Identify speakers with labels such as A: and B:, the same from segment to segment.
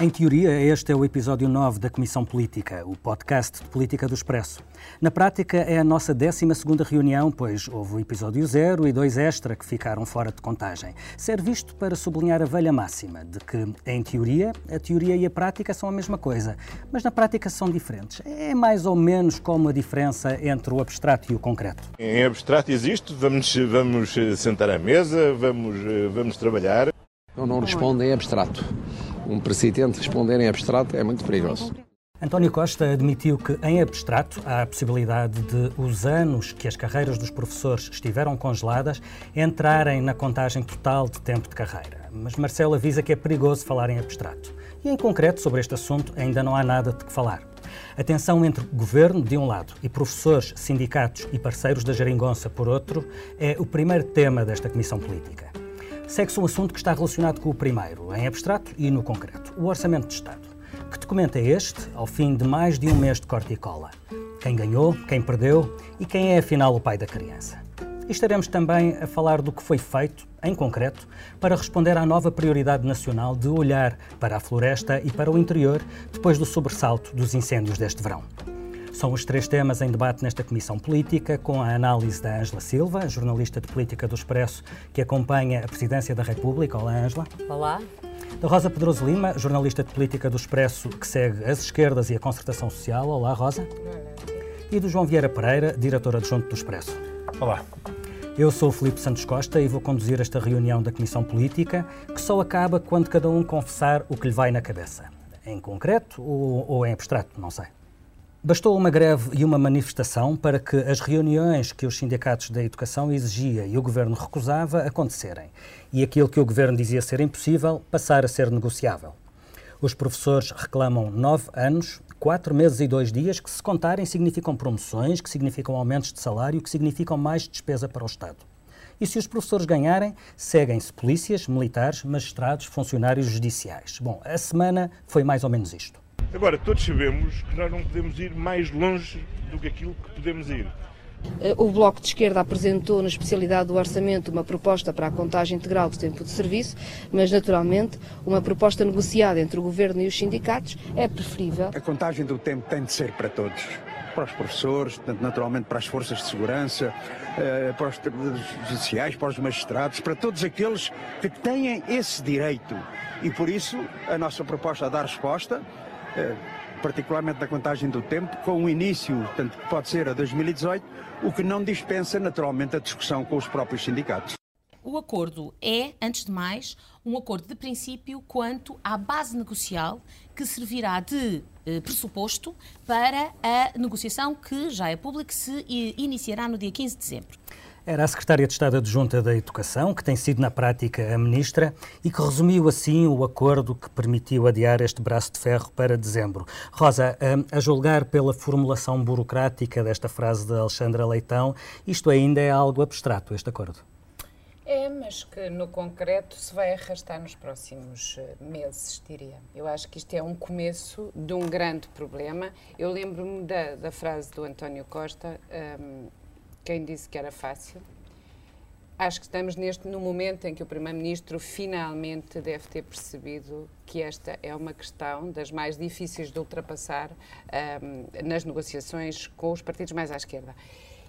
A: Em teoria, este é o episódio 9 da Comissão Política, o podcast de política do Expresso. Na prática, é a nossa 12 reunião, pois houve o episódio 0 e dois extra que ficaram fora de contagem. Ser visto para sublinhar a velha máxima de que, em teoria, a teoria e a prática são a mesma coisa, mas na prática são diferentes. É mais ou menos como a diferença entre o abstrato e o concreto.
B: Em abstrato existe, vamos, vamos sentar à mesa, vamos, vamos trabalhar.
C: Não, não responde em abstrato um presidente responder em abstrato é muito perigoso.
A: António Costa admitiu que, em abstrato, há a possibilidade de os anos que as carreiras dos professores estiveram congeladas entrarem na contagem total de tempo de carreira. Mas Marcelo avisa que é perigoso falar em abstrato. E, em concreto, sobre este assunto, ainda não há nada de que falar. A tensão entre governo, de um lado, e professores, sindicatos e parceiros da geringonça, por outro, é o primeiro tema desta comissão política segue-se um assunto que está relacionado com o primeiro, em abstrato e no concreto, o Orçamento de Estado. Que documento é este, ao fim de mais de um mês de corte e cola? Quem ganhou, quem perdeu e quem é afinal o pai da criança? E estaremos também a falar do que foi feito, em concreto, para responder à nova prioridade nacional de olhar para a floresta e para o interior depois do sobressalto dos incêndios deste verão. São os três temas em debate nesta Comissão Política, com a análise da Ângela Silva, jornalista de política do Expresso, que acompanha a Presidência da República. Olá, Ângela.
D: Olá.
A: Da Rosa Pedroso Lima, jornalista de política do Expresso, que segue as esquerdas e a concertação social. Olá, Rosa. Olá. E do João Vieira Pereira, diretor adjunto do Expresso.
E: Olá.
A: Eu sou o Filipe Santos Costa e vou conduzir esta reunião da Comissão Política, que só acaba quando cada um confessar o que lhe vai na cabeça. Em concreto ou, ou em abstrato, não sei. Bastou uma greve e uma manifestação para que as reuniões que os sindicatos da educação exigia e o governo recusava acontecerem, e aquilo que o governo dizia ser impossível passar a ser negociável. Os professores reclamam nove anos, quatro meses e dois dias, que se contarem significam promoções, que significam aumentos de salário, que significam mais despesa para o Estado. E se os professores ganharem, seguem-se polícias, militares, magistrados, funcionários judiciais. Bom, a semana foi mais ou menos isto.
B: Agora, todos sabemos que nós não podemos ir mais longe do que aquilo que podemos ir.
D: O Bloco de Esquerda apresentou, na especialidade do orçamento, uma proposta para a contagem integral do tempo de serviço, mas, naturalmente, uma proposta negociada entre o Governo e os sindicatos é preferível.
F: A contagem do tempo tem de ser para todos. Para os professores, naturalmente para as forças de segurança, eh, para os judiciais, para os magistrados, para todos aqueles que têm esse direito. E, por isso, a nossa proposta dá resposta eh, particularmente na contagem do tempo, com o início, tanto pode ser a 2018, o que não dispensa naturalmente a discussão com os próprios sindicatos.
G: O acordo é, antes de mais, um acordo de princípio quanto à base negocial que servirá de eh, pressuposto para a negociação que já é pública se iniciará no dia 15 de dezembro.
A: Era a Secretária de Estado Adjunta da Educação, que tem sido na prática a Ministra, e que resumiu assim o acordo que permitiu adiar este braço de ferro para dezembro. Rosa, hum, a julgar pela formulação burocrática desta frase de Alexandra Leitão, isto ainda é algo abstrato, este acordo?
H: É, mas que no concreto se vai arrastar nos próximos eh, meses, diria. Eu acho que isto é um começo de um grande problema. Eu lembro-me da, da, frase do António Costa. Um, quem disse que era fácil. Acho que estamos neste no momento em que o Primeiro-Ministro finalmente deve ter percebido que esta é uma questão das mais difíceis de ultrapassar um, nas negociações com os partidos mais à esquerda.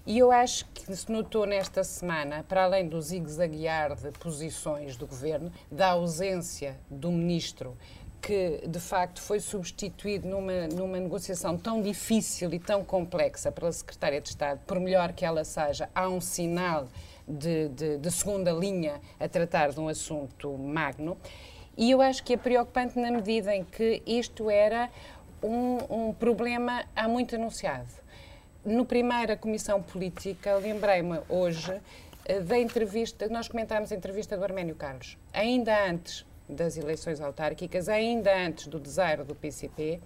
H: E eu acho que se notou nesta semana, para além do zigue-zaguear de posições do governo, da ausência do ministro que de facto foi substituído numa, numa negociação tão difícil e tão complexa pela Secretária de Estado, por melhor que ela seja, há um sinal de, de, de segunda linha a tratar de um assunto magno. E eu acho que é preocupante na medida em que isto era um, um problema há muito anunciado. No primeira Comissão Política, lembrei-me hoje eh, da entrevista, nós comentámos a entrevista do Arménio Carlos, ainda antes das eleições autárquicas, ainda antes do desaire do PCP,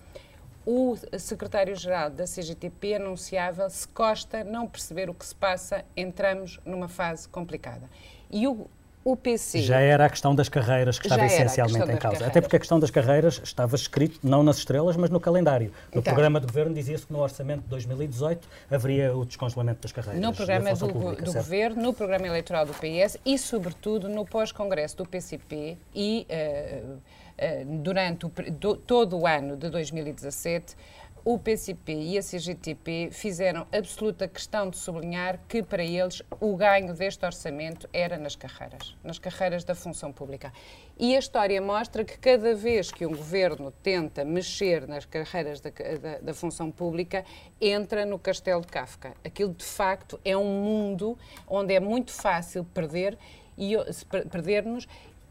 H: o secretário-geral da CGTP anunciava se Costa não perceber o que se passa, entramos numa fase complicada. E o O PC.
A: Já era a questão das carreiras que estava essencialmente em causa. Até porque a questão das carreiras estava escrito não nas estrelas, mas no calendário. No então, programa de governo dizia-se que no orçamento de 2018 haveria o descongelamento das carreiras.
H: No programa do, pública, do governo, no programa eleitoral do PS e, sobretudo, no pós-congresso do PCP e uh, uh, durante o, do, todo o ano de 2017 o PCP e a CGTP fizeram absoluta questão de sublinhar que, para eles, o ganho deste orçamento era nas carreiras, nas carreiras da função pública. E a história mostra que cada vez que um governo tenta mexer nas carreiras da, da, da função pública, entra no castelo de Kafka. Aquilo, de facto, é um mundo onde é muito fácil perder e perder-nos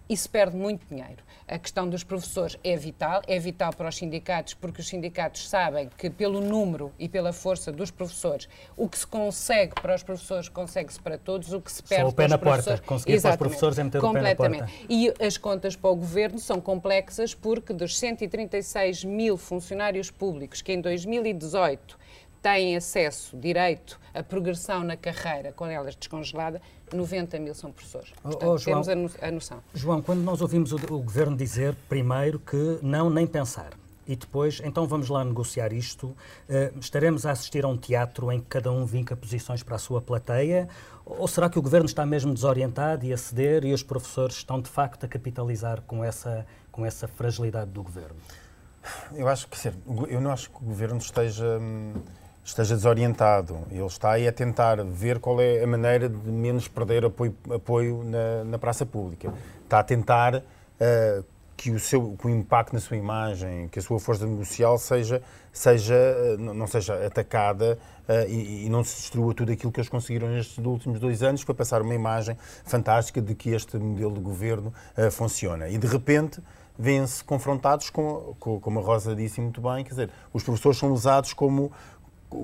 H: e se perde muito dinheiro. A questão dos professores é vital, é vital para os sindicatos, porque os sindicatos sabem que pelo número e pela força dos professores, o que se consegue para os professores consegue-se para todos, o que se perde
A: Só o pé na porta, conseguir para os professores é meter o pé na porta.
H: E as contas para o governo são complexas porque dos 136 mil funcionários públicos que em 2018 têm acesso, direito à progressão na carreira com elas descongelada, 90 mil são professores. Portanto, oh, oh, João, temos a, noção.
A: João, quando nós ouvimos o, o Governo dizer, primeiro, que não nem pensar, e depois, então vamos lá negociar isto. Uh, estaremos a assistir a um teatro em que cada um vinca posições para a sua plateia? Ou será que o governo está mesmo desorientado e a ceder e os professores estão de facto a capitalizar com essa, com essa fragilidade do governo?
E: Eu acho que eu não acho que o governo esteja. Hum, esteja desorientado. Ele está aí a tentar ver qual é a maneira de menos perder apoio, apoio na, na praça pública. Está a tentar uh, que, o seu, que o impacto na sua imagem, que a sua força negocial seja, seja, uh, não seja atacada uh, e, e, não se destrua tudo aquilo que eles conseguiram nestes últimos dois anos, para passar uma imagem fantástica de que este modelo de governo funciona. E de repente vêm-se confrontados com, com, como a Rosa disse muito bem, quer dizer, os professores são usados como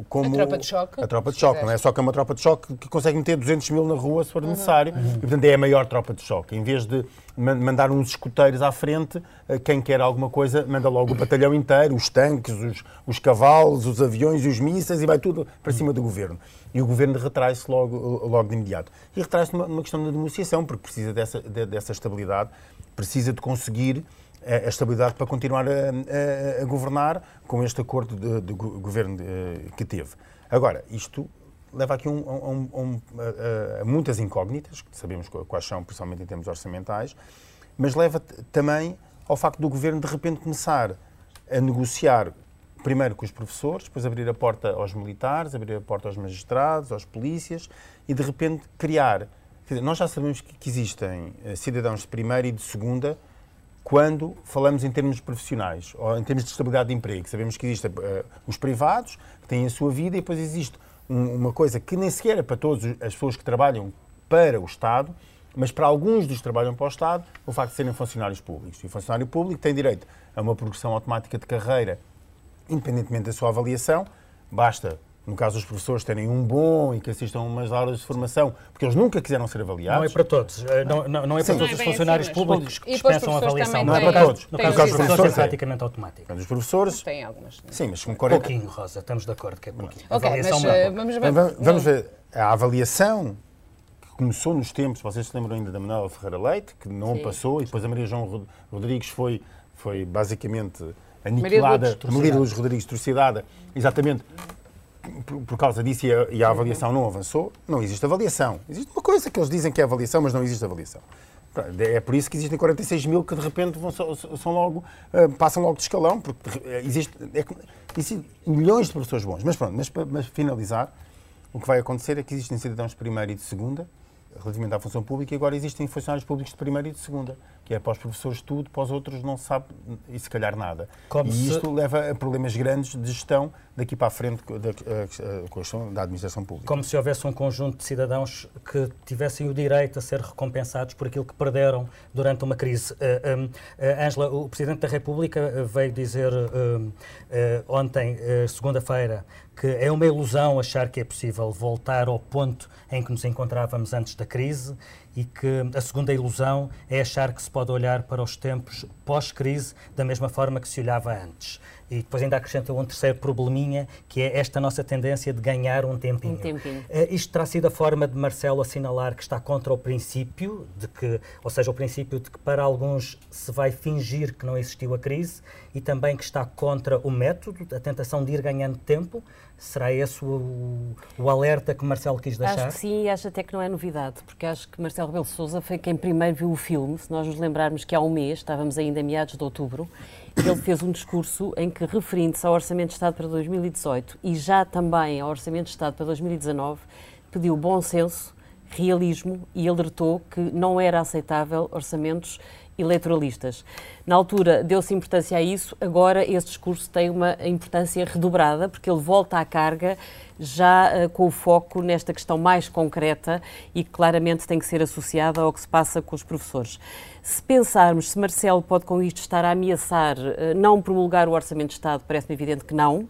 E: como
H: a tropa de choque.
E: A tropa de choque, não é só que é uma tropa de choque que consegue meter 200 mil na rua se for uhum. necessário. Uhum. E, portanto, é a maior tropa de choque. Em vez de mandar uns escuteiros à frente, eh, quem quer alguma coisa manda logo o batalhão inteiro, os tanques, os, os cavalos, os aviões e os mísseis e vai tudo para cima do governo. E o governo retrai-se logo, logo de imediato. E retrai-se numa, numa questão de negociação, porque precisa dessa, de, dessa estabilidade, precisa de conseguir a estabilidade para continuar a, a, a governar com este acordo de, de governo de, que teve. Agora, isto leva aqui um, um, um, a, a, muitas incógnitas, que sabemos quais são, principalmente em termos orçamentais, mas leva também ao facto do governo de repente começar a negociar primeiro com os professores, depois abrir a porta aos militares, abrir a porta aos magistrados, aos polícias e de repente criar. Dizer, nós já sabemos que, que existem eh, cidadãos de primeira e de segunda quando falamos em termos profissionais ou em termos de estabilidade de emprego. Sabemos que existem uh, os privados, que têm a sua vida, e depois existe um, uma coisa que nem sequer é para todas as pessoas que trabalham para o Estado, mas para alguns dos que trabalham para o Estado, o facto de serem funcionários públicos. E o funcionário público tem direito a uma progressão automática de carreira, independentemente da sua avaliação, basta no caso dos professores terem um bom e que assistam a umas aulas de formação, porque eles nunca quiseram ser avaliados.
A: Não é para todos. Eh, não, não, não é para Sim. todos os funcionários assim, públicos que dispensam a avaliação.
E: Não é para todos.
A: No caso dos professores é praticamente automático.
E: Os professores...
H: Tem algumas.
E: Sim, mas com
A: 40... Pouquinho, Rosa, estamos de acordo que é pouquinho.
H: Ok, mas uh, vamos ver...
E: Vamos ver. A avaliação que começou nos tempos, vocês se lembram ainda da Manuela Ferreira Leite, que não Sim. passou, e depois a Maria João Rodrigues foi, foi basicamente aniquilada, Maria Luz Rodrigues trucidada, exatamente por, por, causa disso e a, e a, avaliação não avançou, não existe avaliação. Existe uma coisa que eles dizem que é avaliação, mas não existe avaliação. É por isso que existem 46 mil que de repente vão, são logo, uh, passam logo de escalão, porque existe, é, existem milhões de professores bons. Mas pronto, mas para finalizar, o que vai acontecer é que existem cidadãos de primeira e de segunda, relativamente à função pública, e agora existem funcionários públicos de primeira e de segunda que é para os professores tudo, para os outros não se sabe e se calhar nada. Como e isto se... leva a problemas grandes de gestão daqui para a frente da, questão da administração pública.
A: Como se houvesse um conjunto de cidadãos que tivessem o direito a ser recompensados por aquilo que perderam durante uma crise. Ângela, uh, uh, o Presidente da República veio dizer uh, ontem, segunda-feira, que é uma ilusão achar que é possível voltar ao ponto em que nos encontrávamos antes da crise e que a segunda ilusão é achar que se pode olhar para os tempos pós-crise da mesma forma que se olhava antes. E depois ainda acrescenta um terceiro probleminha, que é esta nossa tendência de ganhar um tempinho.
I: Um tempinho.
A: Uh, isto terá sido a forma de Marcelo assinalar que está contra o princípio de que, ou seja, o princípio de que para alguns se vai fingir que não existiu a crise e também que está contra o método, a tentação de ir ganhando tempo. Será esse o, o alerta que Marcelo quis deixar?
I: Acho que sim, e acho até que não é novidade, porque acho que Marcelo Rebelo Sousa foi quem primeiro viu o filme. Se nós nos lembrarmos que há um mês, estávamos ainda em meados de outubro, ele fez um discurso em que, referindo-se ao Orçamento de Estado para 2018 e já também ao Orçamento de Estado para 2019, pediu bom senso, realismo e alertou que não era aceitável orçamentos eleitoralistas. Na altura deu-se importância a isso, agora esse discurso tem uma importância redobrada, porque ele volta à carga já uh, com o foco nesta questão mais concreta e que claramente tem que ser associada ao que se passa com os professores. Se pensarmos se Marcelo pode com isto estar a ameaçar uh, não promulgar o Orçamento de Estado, parece-me evidente que não.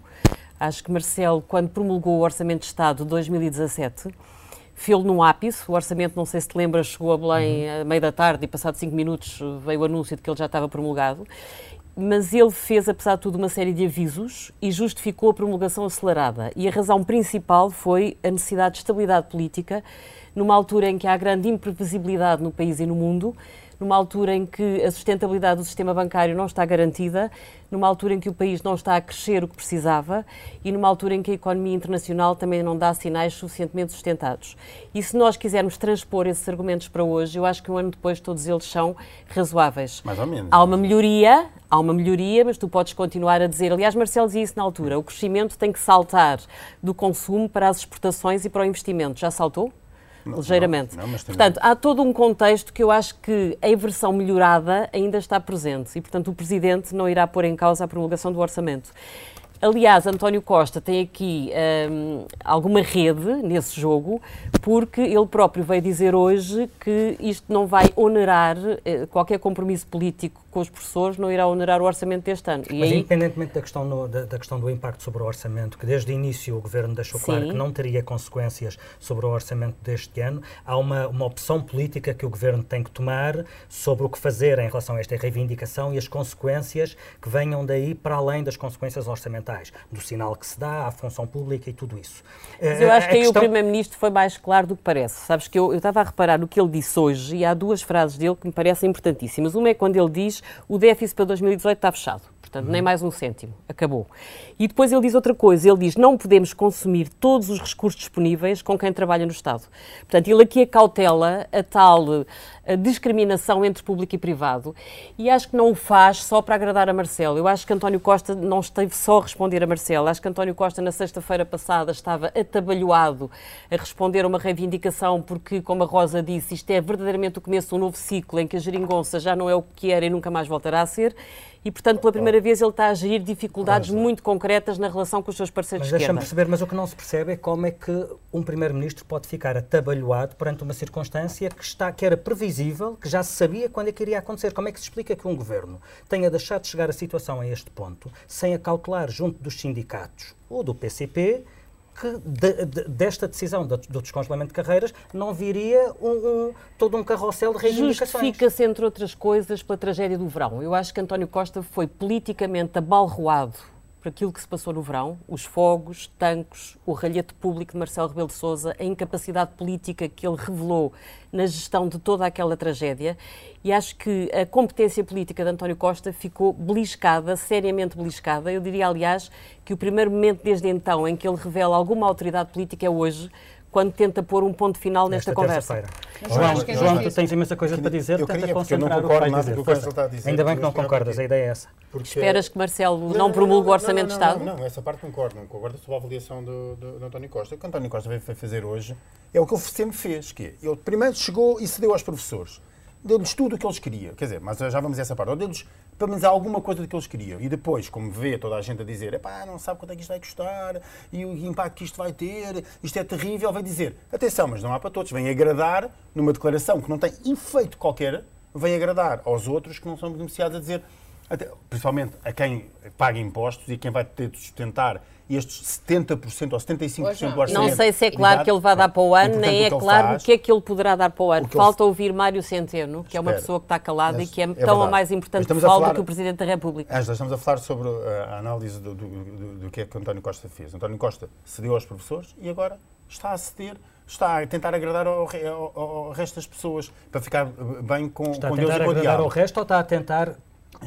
I: Acho que Marcelo, quando promulgou o Orçamento de Estado de 2017, fê-lo num ápice. O orçamento, não sei se te lembras, chegou a Belém uhum. a meio da tarde e, passado cinco minutos, veio o anúncio de que ele já estava promulgado. Mas ele fez, apesar de tudo, uma série de avisos e justificou a promulgação acelerada. E a razão principal foi a necessidade de estabilidade política, numa altura em que há grande imprevisibilidade no país e no mundo numa altura em que a sustentabilidade do sistema bancário não está garantida, numa altura em que o país não está a crescer o que precisava e numa altura em que a economia internacional também não dá sinais suficientemente sustentados. E se nós quisermos transpor esses argumentos para hoje, eu acho que um ano depois todos eles são razoáveis.
E: Mais ou menos.
I: Há uma melhoria, há uma melhoria, mas tu podes continuar a dizer. Aliás, Marcelo dizia isso na altura: o crescimento tem que saltar do consumo para as exportações e para o investimento. Já saltou? Ligeiramente. Não, não, portanto, há todo um contexto que eu acho que a versão melhorada ainda está presente e, portanto, o Presidente não irá pôr em causa a promulgação do orçamento. Aliás, António Costa tem aqui um, alguma rede nesse jogo, porque ele próprio veio dizer hoje que isto não vai onerar eh, qualquer compromisso político com os professores, não irá onerar o orçamento deste ano.
A: E Mas, aí... independentemente da questão, no, da, da, questão do impacto sobre o orçamento, que desde o início o Governo deixou Sim. claro que não teria consequências sobre o orçamento deste ano, há uma, uma opção política que o Governo tem que tomar sobre o que fazer em relação a esta reivindicação e as consequências que venham daí para além das consequências orçamentais, do sinal que se dá à função pública e tudo isso.
I: Mas eu acho que aí questão... o Primeiro-Ministro foi mais claro do que parece. Sabes que eu, eu estava a reparar no que ele disse hoje e há duas frases dele que me parecem importantíssimas. Uma é quando ele diz o déficit para 2018 está fechado. Portanto, nem mais um cêntimo. Acabou. E depois ele diz outra coisa. Ele diz não podemos consumir todos os recursos disponíveis com quem trabalha no Estado. Portanto, ele aqui acautela a tal a discriminação entre público e privado. E acho que não o faz só para agradar a Marcelo. Eu acho que António Costa não esteve só a responder a Marcelo. Acho que António Costa, na sexta-feira passada, estava atabalhoado a responder a uma reivindicação, porque, como a Rosa disse, isto é verdadeiramente o começo de um novo ciclo em que a geringonça já não é o que era e nunca mais voltará a ser e, portanto, pela primeira vez ele está a gerir dificuldades muito concretas na relação com os seus parceiros
A: mas
I: de esquerda.
A: Deixa-me perceber, mas o que não se percebe é como é que um primeiro-ministro pode ficar atabalhoado perante uma circunstância que, está, que era previsível, que já se sabia quando é que iria acontecer. Como é que se explica que um governo tenha deixado de chegar a situação a este ponto sem acautelar junto dos sindicatos ou do PCP que de, de, desta decisão do, descongelamento de carreiras não viria um, um, todo um carrossel de reivindicações.
I: Justifica-se, entre outras coisas, pela tragédia do verão. Eu acho que António Costa foi politicamente abalroado aquilo que se passou no verão, os fogos, tanques, o ralhete público de Marcelo Rebelo de Sousa, a incapacidade política que ele revelou na gestão de toda aquela tragédia e acho que a competência política de António Costa ficou beliscada, seriamente beliscada. Eu diria, aliás, que o primeiro momento desde então em que ele revela alguma autoridade política é hoje, quando tenta pôr um ponto final nesta, conversa.
A: João, João, tu tens imensa coisa para dizer, eu tenta concentrar o que vais dizer. Que está a dizer. Ainda bem que não concordas, a ideia é essa.
I: Porque... Esperas que Marcelo não, não promulgue o Orçamento
E: não,
I: de Estado?
E: Não, não, essa parte concordo, não concordo sobre a avaliação do, do, do, António Costa. O que António Costa veio fazer hoje é o que ele sempre fez, que é, ele primeiro chegou e cedeu aos professores deu-lhes tudo o que eles queriam. Quer dizer, mas já vamos a essa parte. Ou deu-lhes pelo menos alguma coisa do que eles queriam. E depois, como vê toda a gente a dizer, epá, não sabe quanto é que isto vai custar e o impacto que isto vai ter, isto é terrível, vai dizer, atenção, mas não há para todos. Vem agradar numa declaração que não tem efeito qualquer, vem agradar aos outros que não são beneficiados a dizer, até, principalmente a quem paga impostos e quem vai ter de sustentar estes 70% ou 75% do orçamento.
I: Não sei se é claro que ele vai dar para o ano, nem é claro o que é que ele poderá dar para o ano. Falta ouvir Mário Centeno, que é uma pessoa que está calada e que é, é tão ou mais importante que fala do que o Presidente da República.
E: Angela, estamos a falar sobre eh, a análise do, do, do, do que é que António Costa fez. António Costa cedeu aos professores e agora está a ceder está a tentar agradar ao, ao, ao, resto das pessoas para ficar bem com,
A: está
E: com
A: Deus e com o diabo. Está a tentar agradar ao resto ou está a tentar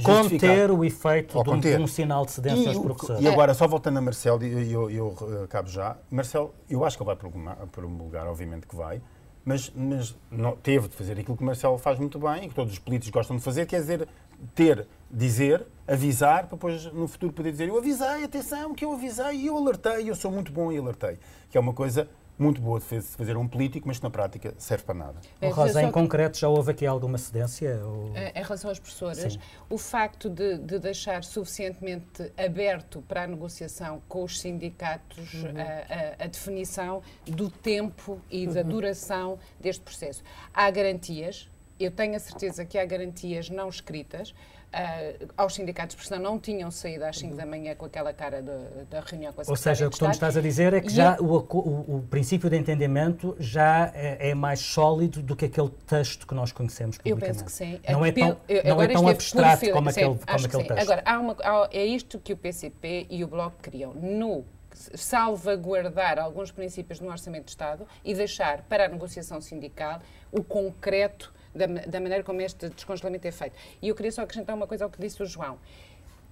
A: conter o efeito de um, de um, sinal de cedência aos professores.
E: E agora, só voltando a Marcelo, e eu, eu, eu, acabo já. Marcelo, eu acho que ele vai promulgar, obviamente que vai, mas, mas não, teve de fazer aquilo que Marcelo faz muito bem e que todos os políticos gostam de fazer, quer dizer, ter, dizer, avisar, para depois no futuro poder dizer eu avisei, atenção, que eu avisei, eu alertei, eu sou muito bom e alertei. Que é uma coisa muito boa de fazer um político, mas que na prática serve para nada.
A: É, Rosa, em concreto, já houve aqui alguma cedência? Ou...
H: Eh, em relação às professoras, Sim. o facto de, de, deixar suficientemente aberto para a negociação com os sindicatos uhum. a, a, a, definição do tempo e uhum. da duração deste processo. Há garantias, eu tenho a certeza que há garantias não escritas, Uh, aos sindicatos, porque senão não tinham saído às 5 da manhã com aquela cara da reunião com a
A: Ou seja, o que tu me estás a dizer é que e já o, o, o, princípio de entendimento já é, é, mais sólido do que aquele texto que nós conhecemos publicamente.
H: Eu penso que sim.
A: Não é tão, eu, não é tão abstrato como, aquele, como aquele texto.
H: Agora, há uma, há, é isto que o PCP e o Bloco criam. No salvaguardar alguns princípios no Orçamento de Estado e deixar para a negociação sindical o concreto da, da maneira como este descongelamento é feito. E eu queria só acrescentar uma coisa ao que disse o João.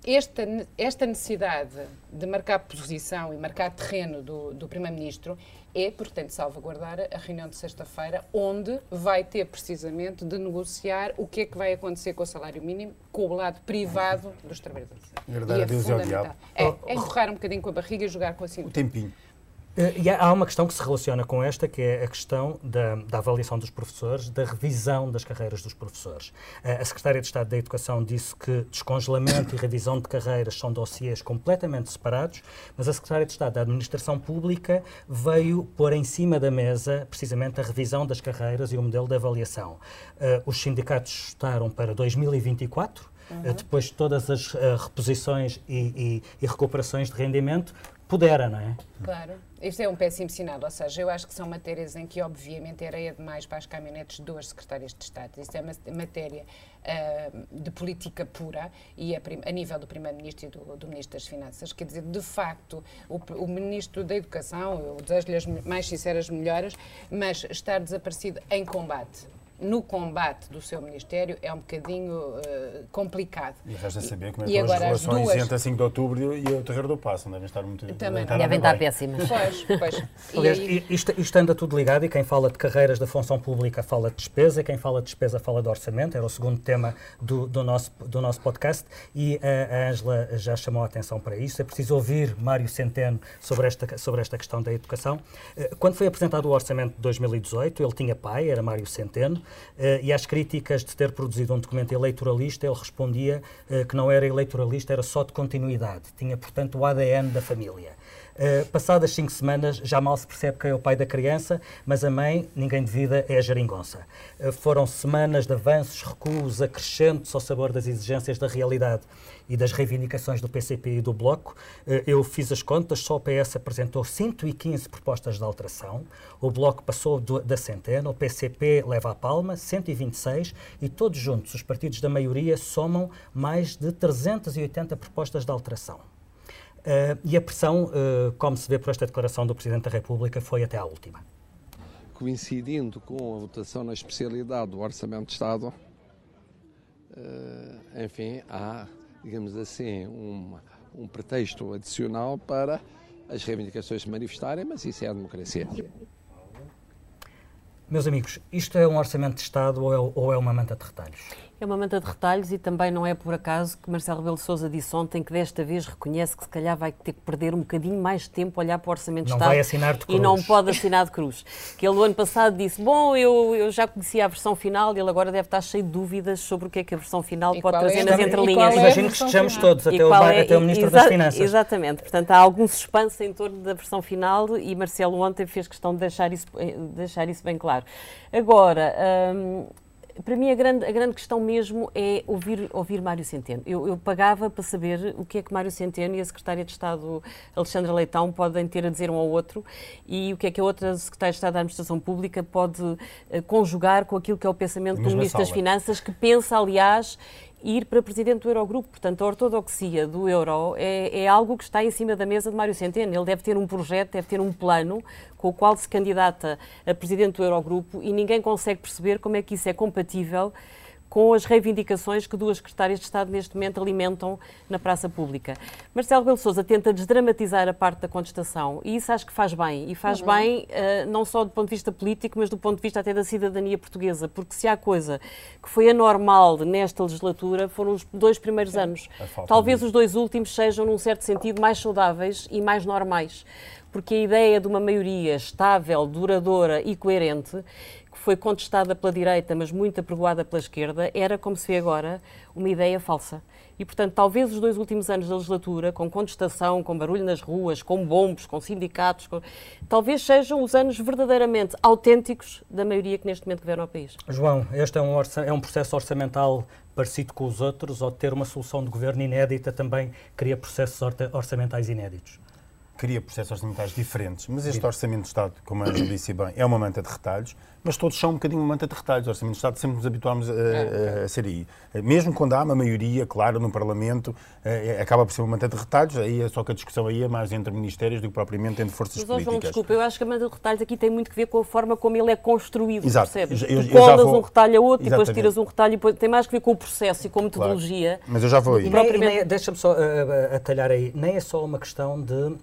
H: Esta, esta necessidade de marcar posição e marcar terreno do, do Primeiro-Ministro é, portanto, salvaguardar a reunião de sexta-feira, onde vai ter precisamente de negociar o que é que vai acontecer com o salário mínimo, com o lado privado dos trabalhadores.
E: Verdade, e é Deus fundamental.
H: É, é enrolar um bocadinho com a barriga e jogar com a cintura.
E: O tempinho.
A: Eh, e há uma questão que se relaciona com esta, que é a questão da, da, avaliação dos professores, da revisão das carreiras dos professores. Eh, a Secretária de Estado da Educação disse que descongelamento e revisão de carreiras são dossiês completamente separados, mas a Secretária de Estado da Administração Pública veio pôr em cima da mesa precisamente a revisão das carreiras e o modelo de avaliação. Eh, os sindicatos estaram para 2024, Uhum. depois de todas as uh, reposições e, e, e, recuperações de rendimento, pudera, não é?
H: Claro. Isto é um péssimo sinal, ou seja, eu acho que são matérias em que, obviamente, areia demais para as caminhonetes duas secretárias de Estado. Isto é uma matéria uh, de política pura e a, a nível do Primeiro-Ministro e do, do, Ministro das Finanças. Quer dizer, de facto, o, o Ministro da Educação, eu desejo-lhe as mais sinceras melhoras, mas estar desaparecido em combate no combate do seu Ministério é um bocadinho uh, complicado.
E: E resta saber como é que as relações duas... entre a 5 de outubro e o Terreiro do Passo, não devem estar muito...
I: Também devem, devem estar péssimas.
H: Pois, pois.
A: Aliás, aí... isto, isto anda tudo ligado e quem fala de carreiras da função pública fala de despesa, quem fala de despesa fala de orçamento, era o segundo tema do, do, nosso, do nosso podcast e a Ângela já chamou a atenção para isso. É preciso ouvir Mário Centeno sobre esta, sobre esta questão da educação. Eh, quando foi apresentado o orçamento de 2018, ele tinha pai, era Mário Centeno, e às críticas de ter produzido um documento eleitoralista, ele respondia uh, que não era eleitoralista, era só de continuidade. Tinha, portanto, o ADN da família. Uh, passadas cinco semanas, já mal se percebe quem é o pai da criança, mas a mãe, ninguém de vida, é a geringonça. Uh, foram semanas de avanços, recuos, acrescentos ao sabor das exigências da realidade e das reivindicações do PCP e do Bloco. Uh, eu fiz as contas, só o PS apresentou 115 propostas de alteração, o Bloco passou do, da centena, o PCP leva a palma, 126, e todos juntos, os partidos da maioria, somam mais de 380 propostas de alteração. Uh, e a pressão, uh, como se vê por esta declaração do Presidente da República, foi até à última.
C: Coincidindo com a votação na especialidade do Orçamento de Estado, uh, enfim, há, digamos assim, um, um pretexto adicional para as reivindicações se manifestarem, mas isso é a democracia.
A: Meus amigos, isto é um orçamento de Estado ou é, ou é uma manta de retalhos?
I: É uma manta de retalhos e também não é por acaso que Marcelo Rebelo de Sousa disse ontem que desta vez reconhece que se calhar vai ter que perder um bocadinho mais de tempo a olhar para o Orçamento de
A: não
I: Estado
A: vai assinar de cruz.
I: e não pode assinar de cruz. Que ele o ano passado disse, bom, eu, eu já conhecia a versão final e ele agora deve estar cheio de dúvidas sobre o que é que a versão final
H: e
I: pode
H: é
I: trazer nas entrelinhas.
A: É Imagino que estejamos todos, até o, é, até o Ministro exa das Finanças.
I: Exatamente, portanto há algum suspense em torno da versão final e Marcelo ontem fez questão de deixar isso, deixar isso bem claro. Agora... Hum, Para mim, a grande, a grande questão mesmo é ouvir, ouvir Mário Centeno. Eu, eu, pagava para saber o que é que Mário Centeno e a Secretária de Estado Alexandra Leitão podem ter a dizer um ao outro e o que é que a outra Secretária de Estado da Administração Pública pode uh, conjugar com aquilo que é o pensamento do Ministro sala. das Finanças, que pensa, aliás, ir para presidente do Eurogrupo. Portanto, a ortodoxia do euro é, é, algo que está em cima da mesa de Mário Centeno. Ele deve ter um projeto, deve ter um plano com o qual se candidata a presidente do Eurogrupo e ninguém consegue perceber como é que isso é compatível com as reivindicações que duas secretárias de Estado neste momento alimentam na praça pública. Marcelo Rebelo Sousa tenta desdramatizar a parte da contestação e isso acho que faz bem. E faz uhum. bem uh, não só do ponto de vista político, mas do ponto de vista até da cidadania portuguesa, porque se há coisa que foi anormal nesta legislatura foram os dois primeiros Sim. anos. Talvez os dois últimos sejam, num certo sentido, mais saudáveis e mais normais porque a ideia de uma maioria estável, duradoura e coerente foi contestada pela direita, mas muito apregoada pela esquerda, era, como se vê agora, uma ideia falsa. E, portanto, talvez os dois últimos anos da legislatura, com contestação, com barulho nas ruas, com bombos, com sindicatos, com... talvez sejam os anos verdadeiramente autênticos da maioria que neste momento governa o país.
A: João, este é um, orça... é um processo orçamental parecido com os outros, ou ter uma solução de governo inédita também cria processos orçamentais inéditos?
E: Cria processos orçamentais diferentes, mas este Orçamento de Estado, como a Ana disse bem, é uma manta de retalhos, mas todos são um bocadinho uma manta de retalhos. O Orçamento de Estado sempre nos habituámos a, a, a, ser aí. Mesmo quando há uma maioria, claro, no Parlamento, é, acaba por ser uma manta de retalhos, aí é só que a discussão aí é mais entre ministérios do que propriamente entre forças mas, políticas. João,
I: desculpa, eu acho que a manta de retalhos aqui tem muito que ver com a forma como ele é construído, Exato. percebes? Eu, tu colas vou... um retalho a outro, Exatamente. depois tiras um retalho, depois tem mais que ver com o processo e com a metodologia.
E: Claro. Mas eu já vou aí.
A: Deixa-me só uh, atalhar aí, nem é só uma questão de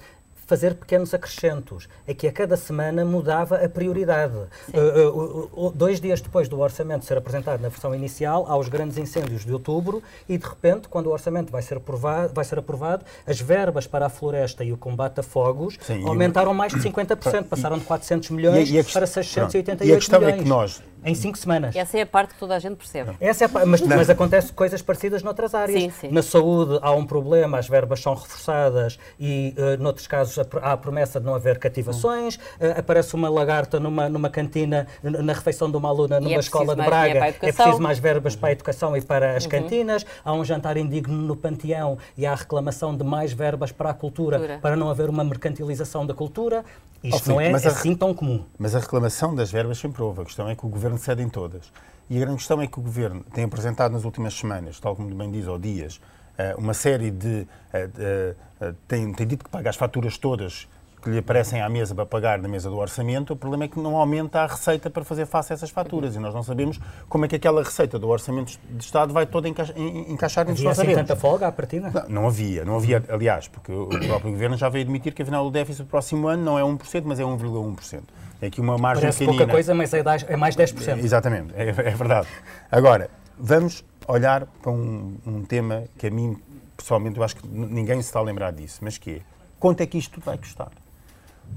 A: fazer pequenos acrescentos. É que a cada semana mudava a prioridade. Uh, uh, uh, dois dias depois do orçamento ser apresentado na versão inicial, há os grandes incêndios de outubro e, de repente, quando o orçamento vai ser aprovado, vai ser aprovado as verbas para a floresta e o combate a fogos Sim, aumentaram mais de 50%, passaram de 400 milhões e, e para 688 milhões. E a questão milhões. é que nós, em cinco semanas.
I: Essa é a parte que toda a gente percebe.
A: Essa é a, mas, mas acontece coisas parecidas noutras áreas. Sim, sim. Na saúde há um problema, as verbas são reforçadas e, uh, noutros casos, há a promessa de não haver cativações. Uh, aparece uma lagarta numa, numa cantina, na refeição de uma aluna numa é escola de Braga. É preciso mais verbas para a educação e para as uhum. cantinas. Há um jantar indigno no Panteão e há a reclamação de mais verbas para a cultura, cultura. para não haver uma mercantilização da cultura. Isto não é assim tão comum.
E: Mas a reclamação das verbas sempre houve. A questão é que o Governo cede em todas. E a grande questão é que o Governo tem apresentado nas últimas semanas, tal como bem diz, ou dias, eh, uma série de. Eh, eh, tem, tem dito que paga as faturas todas que lhe aparecem à mesa para pagar na mesa do orçamento, o problema é que não aumenta a receita para fazer face a essas faturas e nós não sabemos como é que aquela receita do orçamento de Estado vai toda enca encaixar nos
A: havia assim tanta folga à partida?
E: Não, não havia, não havia, aliás, porque o próprio Governo já veio admitir que afinal o déficit do próximo ano não é 1%, mas é 1,1%. É aqui uma margem
A: Parece
E: pequenina.
A: pouca coisa, mas é, é mais 10%.
E: Exatamente, é, é verdade. Agora, vamos olhar para um, um tema que a mim, pessoalmente, eu acho que ninguém se está a lembrar disso, mas que é, quanto é que isto vai custar?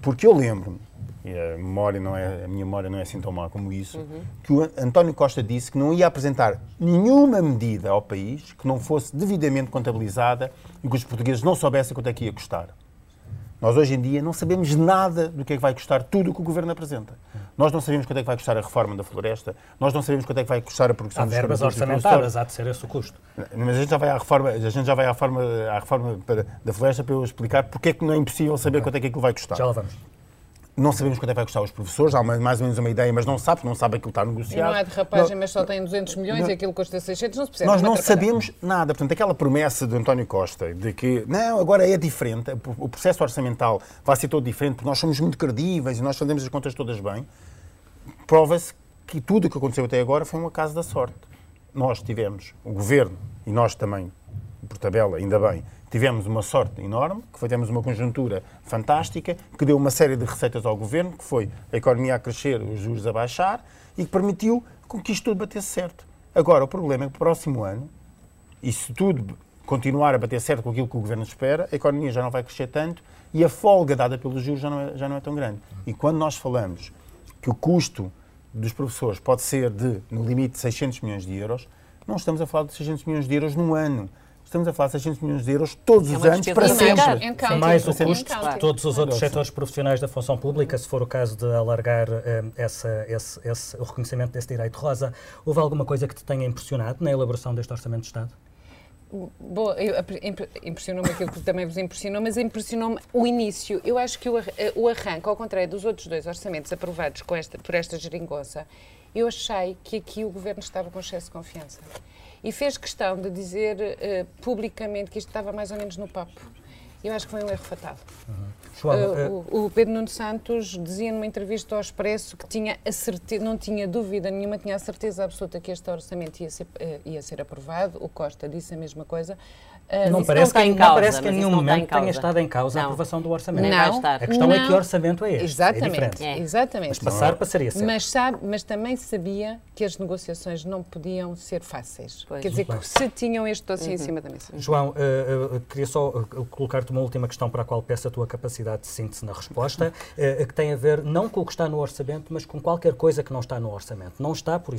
E: Porque eu lembro-me, e a, memória não é, a minha memória não é assim tão má como isso, uhum. que o António Costa disse que não ia apresentar nenhuma medida ao país que não fosse devidamente contabilizada e que os portugueses não soubessem quanto é que ia custar. Nós hoje em dia não sabemos nada do que é que vai custar tudo o que o Governo apresenta. Nós não sabemos quanto é que vai custar a reforma da floresta, nós não sabemos quanto é que vai custar a produção
A: há dos verbas orçamentadas, há de ser esse o custo.
E: Mas a gente já vai à reforma, a gente já vai à reforma, à reforma para, da floresta para eu explicar porque é que não é impossível saber quanto é que aquilo vai custar.
A: Já lá vamos.
E: Não sabemos quanto é que vai custar os professores, há mais ou menos uma ideia, mas não sabe, não sabe aquilo que está negociado. E
H: não é de rapagem, mas só tem 200 milhões não, e aquilo custa 600, não se percebe.
E: Nós não sabemos nada. Portanto, aquela promessa de António Costa de que, não, agora é diferente, o processo orçamental vai ser todo diferente, porque nós somos muito credíveis e nós fazemos as contas todas bem, prova-se que tudo o que aconteceu até agora foi um acaso da sorte. Nós tivemos, o Governo, e nós também, por tabela, ainda bem, tivemos uma sorte enorme, que foi, uma conjuntura fantástica, que deu uma série de receitas ao governo, que foi a economia a crescer, os juros a baixar, e que permitiu que isto tudo batesse certo. Agora, o problema é que no próximo ano, e se tudo continuar a bater certo com aquilo que o governo espera, a economia já não vai crescer tanto e a folga dada pelos juros já não é, já não é tão grande. E quando nós falamos que o custo dos professores pode ser de, no limite, 600 milhões de euros, não estamos a falar de 600 milhões de euros num ano estamos a falar de 600 milhões de euros todos
I: É
E: os anos para sempre.
A: Mais o custo de todos os outros setores profissionais da função pública, se for o caso de alargar eh, essa, esse, esse- o reconhecimento desse direito. Rosa, houve alguma coisa que te tenha impressionado na elaboração deste Orçamento de Estado?
H: Imp- impressionou-me aquilo que também vos impressionou, mas impressionou-me o início. Eu acho que o, eh, o arranque, ao contrário dos outros dois orçamentos aprovados com esta, por esta geringonça, eu achei que aqui o Governo estava com excesso de confiança. E fez questão de dizer eh, publicamente que isto estava mais ou menos no papo. Eu acho que foi um erro fatal.
A: João,
H: Uh, o, o Pedro Nuno Santos dizia numa entrevista ao Expresso que tinha a certe- não tinha dúvida nenhuma, tinha a certeza absoluta que este orçamento ia ser, eh, ia ser aprovado. O Costa disse a mesma coisa. Uh,
A: não parece,
I: não está
A: que,
I: em
A: não
I: causa,
A: parece que em
I: mas
A: nenhum
I: não está em
A: momento tenha estado em causa a
I: Não.
A: aprovação do orçamento.
I: Vai estar.
A: A questão é
H: Não.
A: que orçamento é este. É
H: Exatamente,
A: diferente.
I: É.
H: exatamente.
A: Mas passar passaria certo.
H: Mas, sabe, mas também sabia que as negociações não podiam ser fáceis.
I: Pois.
H: Quer dizer, que se tinham este dossiê em cima da mesa.
A: João, eh, eh, queria só eh, colocar-te uma última questão para a qual peço a tua capacidade de síntese na resposta, eh, que tem a ver não com o que está no orçamento, mas com qualquer coisa que não está no orçamento. Não está, por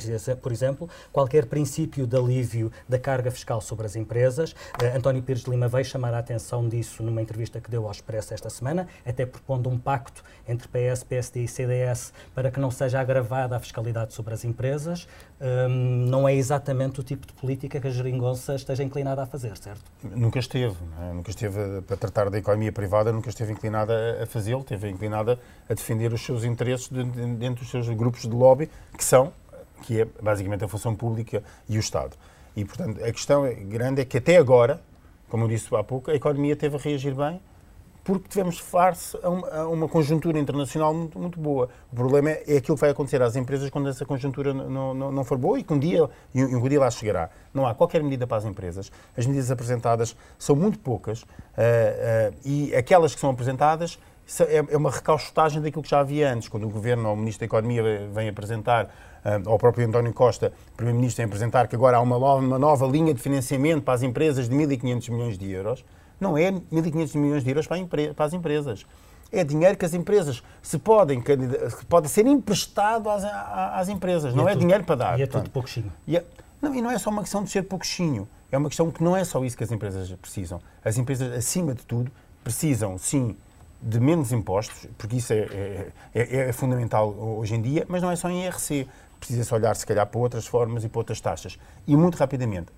A: exemplo, qualquer princípio de alívio da carga fiscal sobre as empresas. António Pires de Lima veio chamar a atenção disso numa entrevista que deu ao Expresso esta semana, até propondo um pacto entre PS, PSD e CDS para que não seja agravada a fiscalidade sobre as empresas. Hum, não é exatamente o tipo de política que a geringonça esteja inclinada a fazer, certo?
E: Nunca esteve, não é? nunca esteve para tratar da economia privada, nunca esteve inclinada a- fazê-lo, esteve inclinada a defender os seus interesses de- de- dentro dos seus grupos de lobby, que são, que é basicamente a função pública e o Estado. E, portanto, a questão é- grande é que até agora, como eu disse há pouco, a economia teve a reagir bem, porque tivemos face a uma, a uma conjuntura internacional muito, muito boa. O problema é, é aquilo que vai acontecer às empresas quando essa conjuntura não, não, não for boa e que um dia, e um, um dia lá chegará. Não há qualquer medida para as empresas. As medidas apresentadas são muito poucas ah, ah, e aquelas que são apresentadas é, é uma recaustagem daquilo que já havia antes, quando o Governo ou o Ministro da Economia vem apresentar, ah, ou o próprio António Costa, Primeiro-Ministro, vem apresentar que agora há uma nova, uma nova linha de financiamento para as empresas de 1.500 milhões de euros. Não é 1.500 milhões de euros para, as empresas. É dinheiro que as empresas se podem, pode ser emprestado às, às empresas, não é,
A: tudo-
E: dinheiro para dar.
A: E é tudo pouquinho.
E: e, é- não, e não é só uma questão de ser pouquinho, é uma questão que não é só isso que as empresas precisam. As empresas, acima de tudo, precisam, sim, de menos impostos, porque isso é, é- é- é fundamental hoje em dia, mas não é só em IRC. Precisa-se olhar, se calhar, para outras formas e para outras taxas. E, muito rapidamente,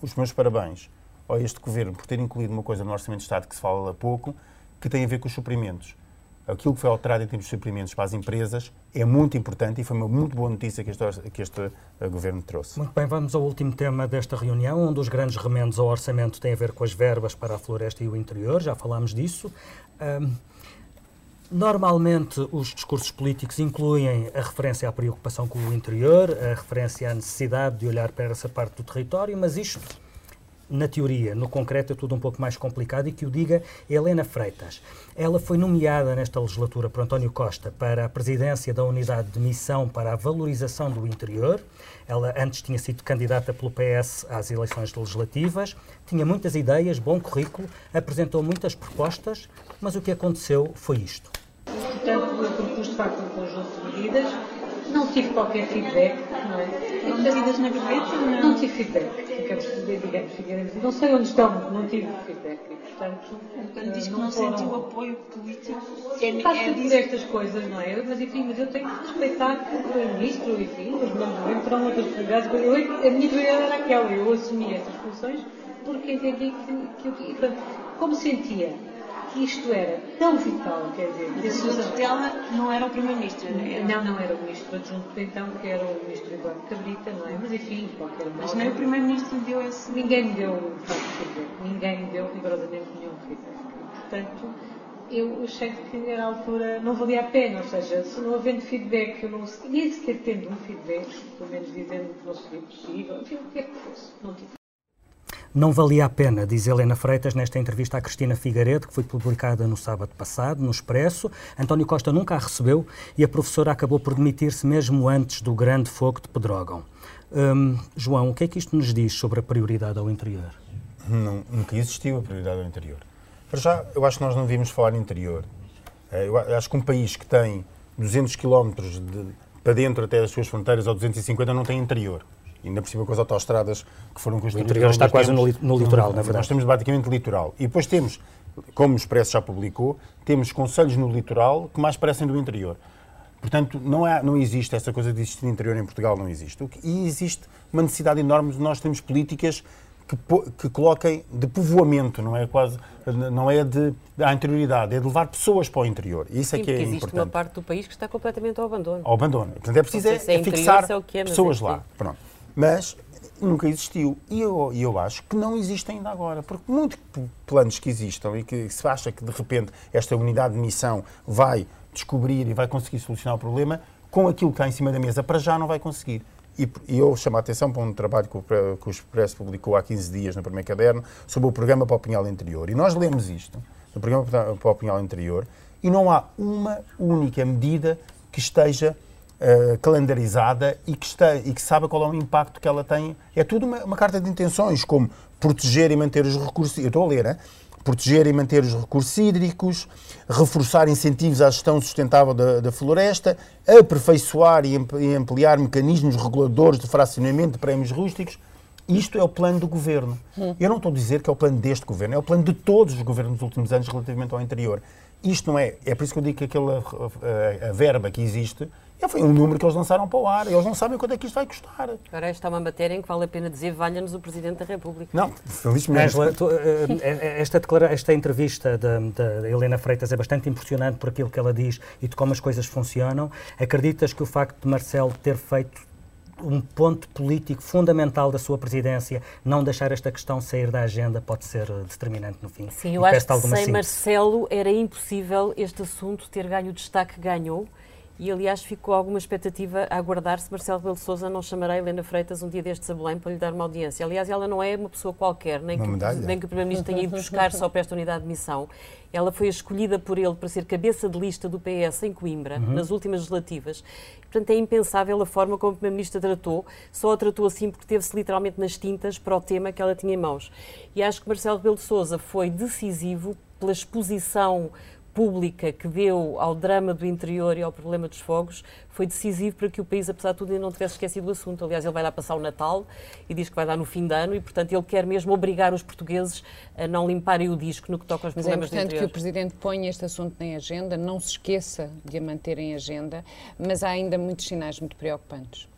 E: os meus parabéns a este Governo por ter incluído uma coisa no Orçamento de Estado que se fala há pouco, que tem a ver com os suprimentos. Aquilo que foi alterado em termos de suprimentos para as empresas é muito importante e foi uma muito boa notícia que este, que este eh, Governo trouxe.
A: Muito bem, vamos ao último tema desta reunião. Um dos grandes remendos ao orçamento tem a ver com as verbas para a floresta e o interior, já falámos disso. Ahm, Normalmente, os discursos políticos incluem a referência à preocupação com o interior, a referência à necessidade de olhar para essa parte do território, mas isto, na teoria, no concreto, é tudo um pouco mais complicado e que o diga Helena Freitas. Ela foi nomeada nesta legislatura por António Costa para a presidência da Unidade de Missão para a Valorização do Interior. Ela antes tinha sido candidata pelo PS às eleições legislativas, tinha muitas ideias, bom currículo, apresentou muitas propostas, mas o que aconteceu foi isto.
J: Portanto, eu propus de facto um conjunto de medidas, não tive qualquer feedback, não é?
K: Na gaveta? Não.
J: Não tive feedback, digamos, não sei onde estão, não tive feedback portanto,
K: Quando diz que
J: não
K: não
J: foram-
K: sentiu apoio político,
J: Faz
K: é, é
J: tudo por
K: dizer
J: estas coisas, não é? Mas enfim, mas eu tenho que respeitar que o Primeiro-Ministro, enfim, os membros do governo terão outras prioridades. Eu, a minha prioridade era aquela, eu assumi estas funções porque entendi que, que, eu- e, portanto, como sentia que isto era tão vital, quer dizer,
K: Mas a sua tutela não era o Primeiro-Ministro, era-
J: não, não era o ministro adjunto então, que era o ministro Eduardo Cabrita, não é? Mas enfim, qualquer modo.
K: Mas nem o Primeiro-Ministro deu esse.
J: Ninguém me deu ninguém me deu rigorosamente nenhum feedback. Portanto, eu achei que era a altura, não valia a pena, ou seja, se não havendo feedback, eu não, nem sequer tendo um feedback, pelo menos dizendo que não seria possível, enfim, o que é que fosse, não tive.
A: Não valia a pena, diz Helena Freitas nesta entrevista à Cristina Figueiredo, que foi publicada no sábado passado, no Expresso. António Costa nunca a recebeu e a professora acabou por demitir-se mesmo antes do grande fogo de Pedrógão. Hum, João, o que é que isto nos diz sobre a prioridade ao interior?
E: Não, nunca existiu a prioridade ao interior. Para já, eu acho que nós não devíamos falar interior. Eh, Eu acho que um país que tem 200 quilómetros de- para dentro até das suas fronteiras ou 250 não tem interior. Ainda por cima com as autoestradas que foram construídas.
A: interior está quase li- no litoral, na verdade.
E: Nós temos basicamente litoral. E depois temos, como o Expresso já publicou, temos conselhos no litoral que mais parecem do interior. Portanto, não, há, não existe essa coisa de existir interior em Portugal, não existe. O E existe uma necessidade enorme de nós termos políticas que, que coloquem de povoamento, não é quase, não é de, à interioridade, é de levar pessoas para o interior. Isso é
I: Sim,
E: que é
I: existe
E: importante
I: uma parte do país que está completamente ao abandono.
E: ao abandono. Portanto, é preciso é,
I: é
E: é
I: interior,
E: fixar
I: é o que é, mas
E: pessoas
I: é
E: lá. Pronto. Mas nunca existiu. E eu, eu acho que não existe ainda agora. Porque muitos planos que existam e que se acha que de repente esta unidade de missão vai descobrir e vai conseguir solucionar o problema, com aquilo que está em cima da mesa, para já não vai conseguir. E, eu chamo a atenção para um trabalho que o, que o Expresso publicou há 15 dias no primeiro caderno sobre o programa para o Pinhal Interior. E nós lemos isto, no programa para o Pinhal Interior, e não há uma única medida que esteja eh, calendarizada e que, está, e que saiba qual é o impacto que ela tem. É tudo uma, uma carta de intenções, como proteger e manter os recursos. Eu estou a ler, hein? proteger e manter os recursos hídricos, reforçar incentivos à gestão sustentável da, da floresta, aperfeiçoar e amp- ampliar mecanismos reguladores de fracionamento de prémios rústicos. Isto é o plano do governo. Eu não estou a dizer que é o plano deste governo, é o plano de todos os governos dos últimos anos relativamente ao interior. Isto não é. É por isso que eu digo que aquela a, a verba que existe foi um número que eles lançaram para o ar. Eles não sabem quanto é que isto vai custar.
I: Agora, esta é uma matéria em que vale a pena dizer valha-nos o Presidente da República.
E: Não, felizmente.
A: Ângela, tu, eh, eh, esta, declara- esta entrevista da, da Helena Freitas é bastante impressionante por aquilo que ela diz e de como as coisas funcionam. Acreditas que o facto de Marcelo ter feito um ponto político fundamental da sua presidência, não deixar esta questão sair da agenda, pode ser eh, determinante no fim?
I: Sim,
A: E
I: eu acho
A: peço-te
I: que sem
A: síntese.
I: Marcelo era impossível este assunto ter ganho o destaque que ganhou. E, aliás, ficou alguma expectativa a aguardar se Marcelo Rebelo de Sousa não chamará Helena Freitas um dia destes a Belém para lhe dar uma audiência. Aliás, ela não é uma pessoa qualquer, nem, que, nem que o Primeiro-Ministro tenha ido buscar só para esta unidade de missão. Ela foi escolhida por ele para ser cabeça de lista do PS em Coimbra, nas últimas legislativas. Portanto, é impensável a forma como o Primeiro-Ministro a tratou. Só a tratou assim porque teve-se literalmente nas tintas para o tema que ela tinha em mãos. E acho que Marcelo Rebelo de Sousa foi decisivo pela exposição pública que deu ao drama do interior e ao problema dos fogos foi decisivo para que o país, apesar de tudo, ainda não tivesse esquecido o assunto. Aliás, ele vai lá passar o Natal e diz que vai dar no fim de ano e, portanto, ele quer mesmo obrigar os portugueses a não limparem o disco no que toca aos
H: Mas é
I: problemas do
H: importante que
I: interior.
H: o Presidente ponha este assunto em agenda, não se esqueça de a manter em agenda, mas há ainda muitos sinais muito preocupantes.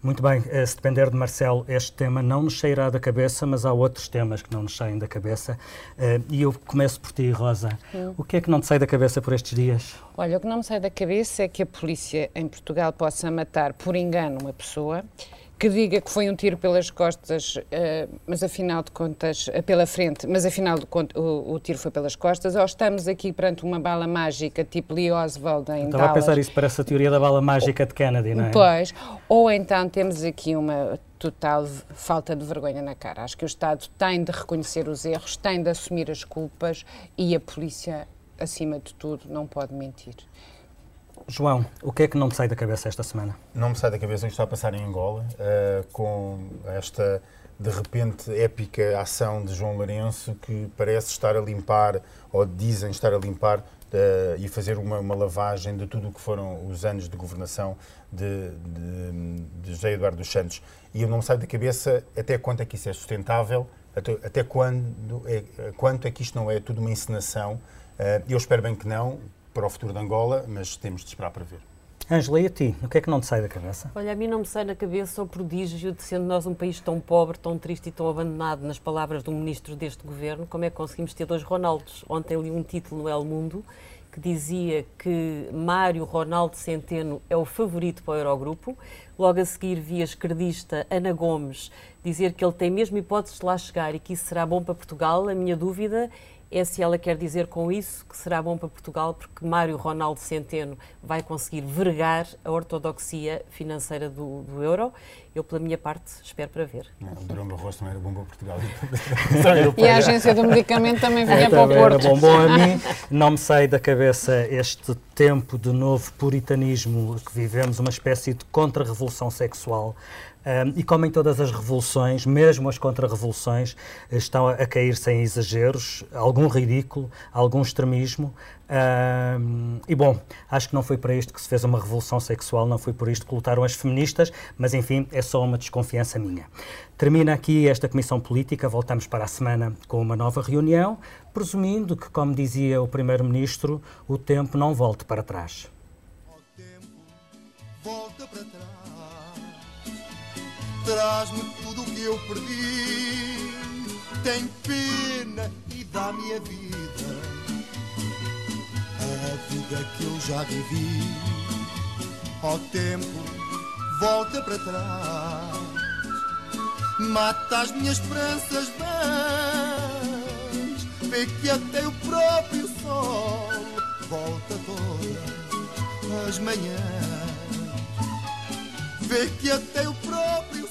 A: Muito bem, eh, se depender de Marcelo, este tema não nos sairá da cabeça, mas há outros temas que não nos saem da cabeça. Eh, E eu começo por ti, Rosa. O que é que não te sai da cabeça por estes dias?
H: Olha, o que não me sai da cabeça é que a polícia em Portugal possa matar por engano uma pessoa, que diga que foi um tiro pelas costas, eh, mas afinal de contas, eh, pela frente, mas afinal de contas o, o tiro foi pelas costas, ou estamos aqui perante uma bala mágica tipo Lee Oswald em
A: Estava a
H: Dallas.
A: pensar isso, parece a teoria da bala mágica de Kennedy, não é?
H: Pois, ou então temos aqui uma total falta de vergonha na cara. Acho que o Estado tem de reconhecer os erros, tem de assumir as culpas e a polícia, acima de tudo, não pode mentir.
A: João, o que é que não te sai da cabeça esta semana?
E: Não me sai da cabeça o que está a passar em Angola, eh, com esta, de repente, épica ação de João Lourenço, que parece estar a limpar, ou dizem estar a limpar, eh, e fazer uma, uma lavagem de tudo o que foram os anos de governação de, de, de José Eduardo dos Santos. E eu não me sai da cabeça até quanto é que isso é sustentável, até, até quando é, quanto é que isto não é tudo uma encenação. Eh, eu espero bem que não, para o futuro de Angola, mas temos de esperar para ver.
A: Ângela, e a ti? O que é que não te sai da cabeça?
I: Olha, a mim não me sai na cabeça o prodígio de sendo nós um país tão pobre, tão triste e tão abandonado, nas palavras do ministro deste governo, como é que conseguimos ter dois Ronaldos? Ontem li um título no El Mundo que dizia que Mário Ronaldo Centeno é o favorito para o Eurogrupo. Logo a seguir vi a esquerdista Ana Gomes dizer que ele tem mesmo hipóteses de lá chegar e que isso será bom para Portugal. A minha dúvida é se ela quer dizer com isso que será bom para Portugal, porque Mário Ronaldo Centeno vai conseguir vergar a ortodoxia financeira do, do euro. Eu, pela minha parte, espero para ver.
E: Não, o Durão Barroso também era bom para Portugal.
H: E a agência do medicamento também vinha para o
A: Também era
H: Porto.
A: bom. Bom, a mim não me sai da cabeça este tempo de novo puritanismo que vivemos, uma espécie de contra-revolução sexual e como em todas as revoluções, mesmo as contra-revoluções, estão a, a cair sem exageros, algum ridículo, algum extremismo. Uh, e bom, acho que não foi para isto que se fez uma revolução sexual, não foi por isto que lutaram as feministas, mas enfim, é só uma desconfiança minha. Termina aqui esta comissão política, voltamos para a semana com uma nova reunião, presumindo que, como dizia o Primeiro-Ministro, o tempo não volte para trás.
L: O tempo volta para trás, traz-me tudo o que eu perdi, tem pena e dá-me a vida. A vida que eu já vivi. Ó tempo, volta para trás, mata as minhas esperanças vãs, vê que até o próprio sol volta todas as manhãs, vê que até o próprio